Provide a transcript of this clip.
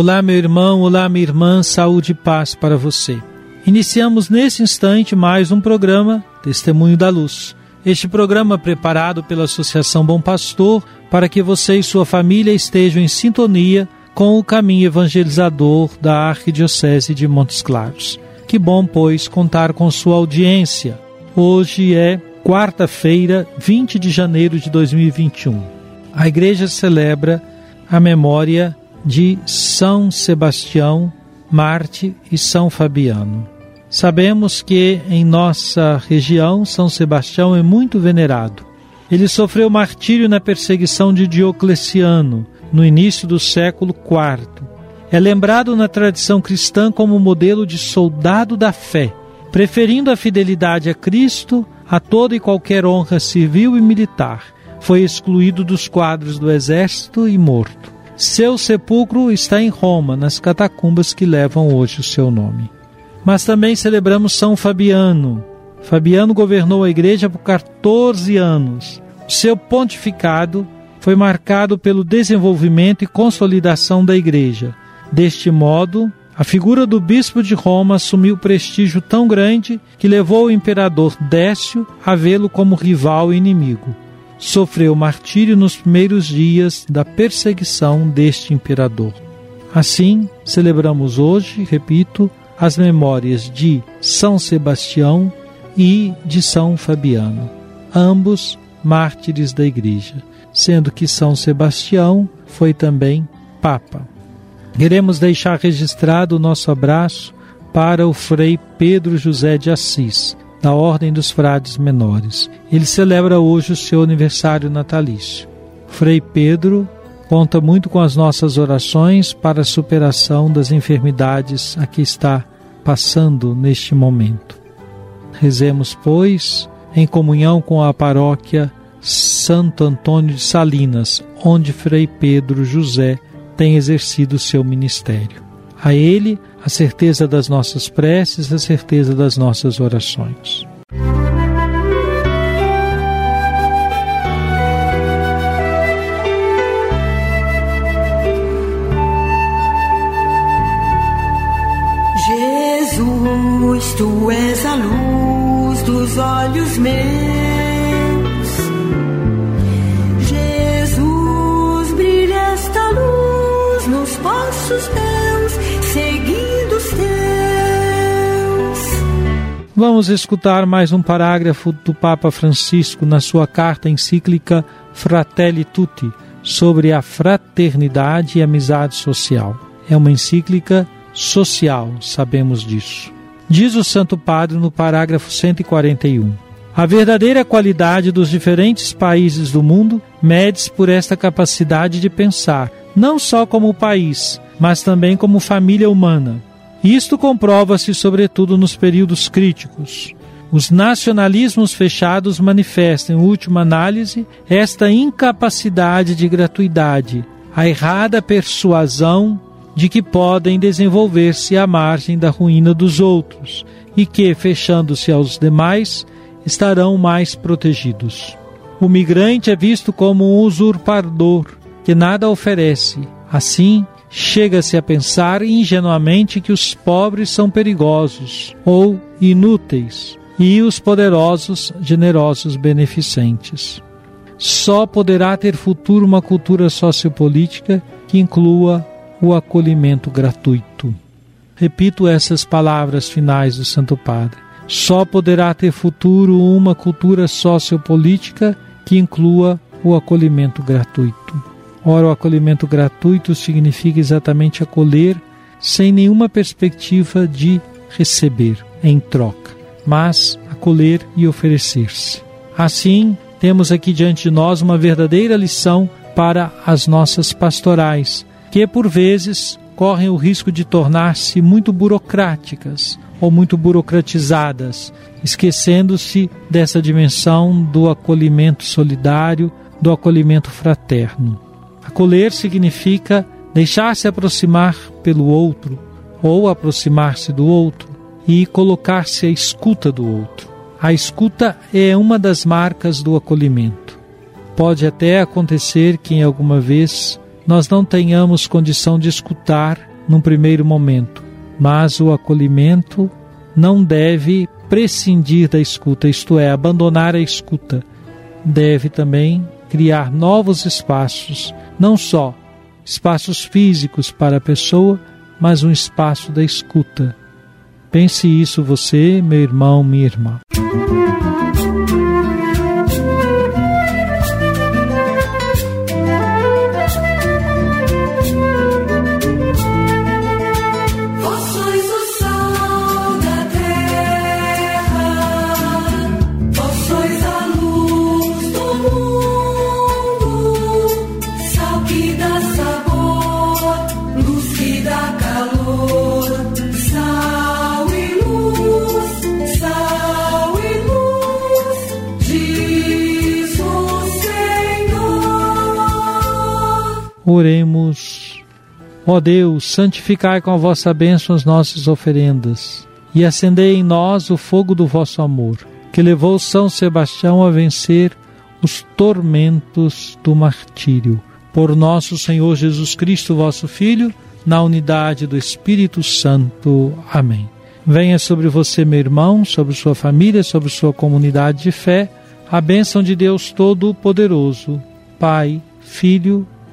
Olá, meu irmão, olá, minha irmã, saúde e paz para você. Iniciamos nesse instante mais um programa Testemunho da Luz. Este programa preparado pela Associação Bom Pastor para que você e sua família estejam em sintonia com o caminho evangelizador da Arquidiocese de Montes Claros. Que bom, pois, contar com sua audiência. Hoje é quarta-feira, 20 de janeiro de 2021. A igreja celebra a memória de São Sebastião, Marte e São Fabiano. Sabemos que em nossa região São Sebastião é muito venerado. Ele sofreu martírio na perseguição de Diocleciano no início do século IV. É lembrado na tradição cristã como modelo de soldado da fé, preferindo a fidelidade a Cristo a toda e qualquer honra civil e militar. Foi excluído dos quadros do exército e morto. Seu sepulcro está em Roma, nas catacumbas que levam hoje o seu nome. Mas também celebramos São Fabiano. Fabiano governou a igreja por 14 anos. Seu pontificado foi marcado pelo desenvolvimento e consolidação da igreja. Deste modo, a figura do bispo de Roma assumiu prestígio tão grande que levou o imperador Décio a vê-lo como rival e inimigo. Sofreu martírio nos primeiros dias da perseguição deste imperador. Assim, celebramos hoje, repito, as memórias de São Sebastião e de São Fabiano, ambos mártires da Igreja, sendo que São Sebastião foi também Papa. Queremos deixar registrado o nosso abraço para o Frei Pedro José de Assis, da Ordem dos Frades Menores. Ele celebra hoje o seu aniversário natalício. Frei Pedro conta muito com as nossas orações para a superação das enfermidades a que está passando neste momento. Rezemos, pois, em comunhão com a paróquia Santo Antônio de Salinas, onde Frei Pedro José tem exercido seu ministério. A ele, a certeza das nossas preces, a certeza das nossas orações. Jesus, tu és a luz dos olhos meus. Vamos escutar mais um parágrafo do Papa Francisco na sua carta encíclica Fratelli Tutti sobre a fraternidade e amizade social. É uma encíclica social, sabemos disso. Diz o Santo Padre no parágrafo 141. A verdadeira qualidade dos diferentes países do mundo mede-se por esta capacidade de pensar, não só como país, mas também como família humana. Isto comprova-se sobretudo nos períodos críticos. Os nacionalismos fechados manifestam, em última análise, esta incapacidade de gratuidade, a errada persuasão de que podem desenvolver-se à margem da ruína dos outros e que, fechando-se aos demais, estarão mais protegidos. O migrante é visto como um usurpador que nada oferece. Assim, chega-se a pensar ingenuamente que os pobres são perigosos ou inúteis e os poderosos generosos beneficentes. só poderá ter futuro uma cultura sociopolítica que inclua o acolhimento gratuito. Repito essas palavras finais do Santo Padre. Só poderá ter futuro uma cultura sociopolítica que inclua o acolhimento gratuito. Ora, o acolhimento gratuito significa exatamente acolher sem nenhuma perspectiva de receber em troca, mas acolher e oferecer-se. Assim, temos aqui diante de nós uma verdadeira lição para as nossas pastorais, que por vezes correm o risco de tornar-se muito burocráticas ou muito burocratizadas, esquecendo-se dessa dimensão do acolhimento solidário, do acolhimento fraterno. Acolher significa deixar-se aproximar pelo outro ou aproximar-se do outro e colocar-se à escuta do outro. A escuta é uma das marcas do acolhimento. Pode até acontecer que em alguma vez nós não tenhamos condição de escutar num primeiro momento, mas o acolhimento não deve prescindir da escuta, isto é, abandonar a escuta. Deve também criar novos espaços, não só espaços físicos para a pessoa, mas um espaço da escuta. Pense isso você, meu irmão, minha irmã. Oremos. Ó Deus, santificai com a vossa bênção as nossas oferendas e acendei em nós o fogo do vosso amor, que levou São Sebastião a vencer os tormentos do martírio. Por nosso Senhor Jesus Cristo, vosso Filho, na unidade do Espírito Santo. Amém. Venha sobre você, meu irmão, sobre sua família, sobre sua comunidade de fé, a bênção de Deus Todo-Poderoso, Pai, Filho e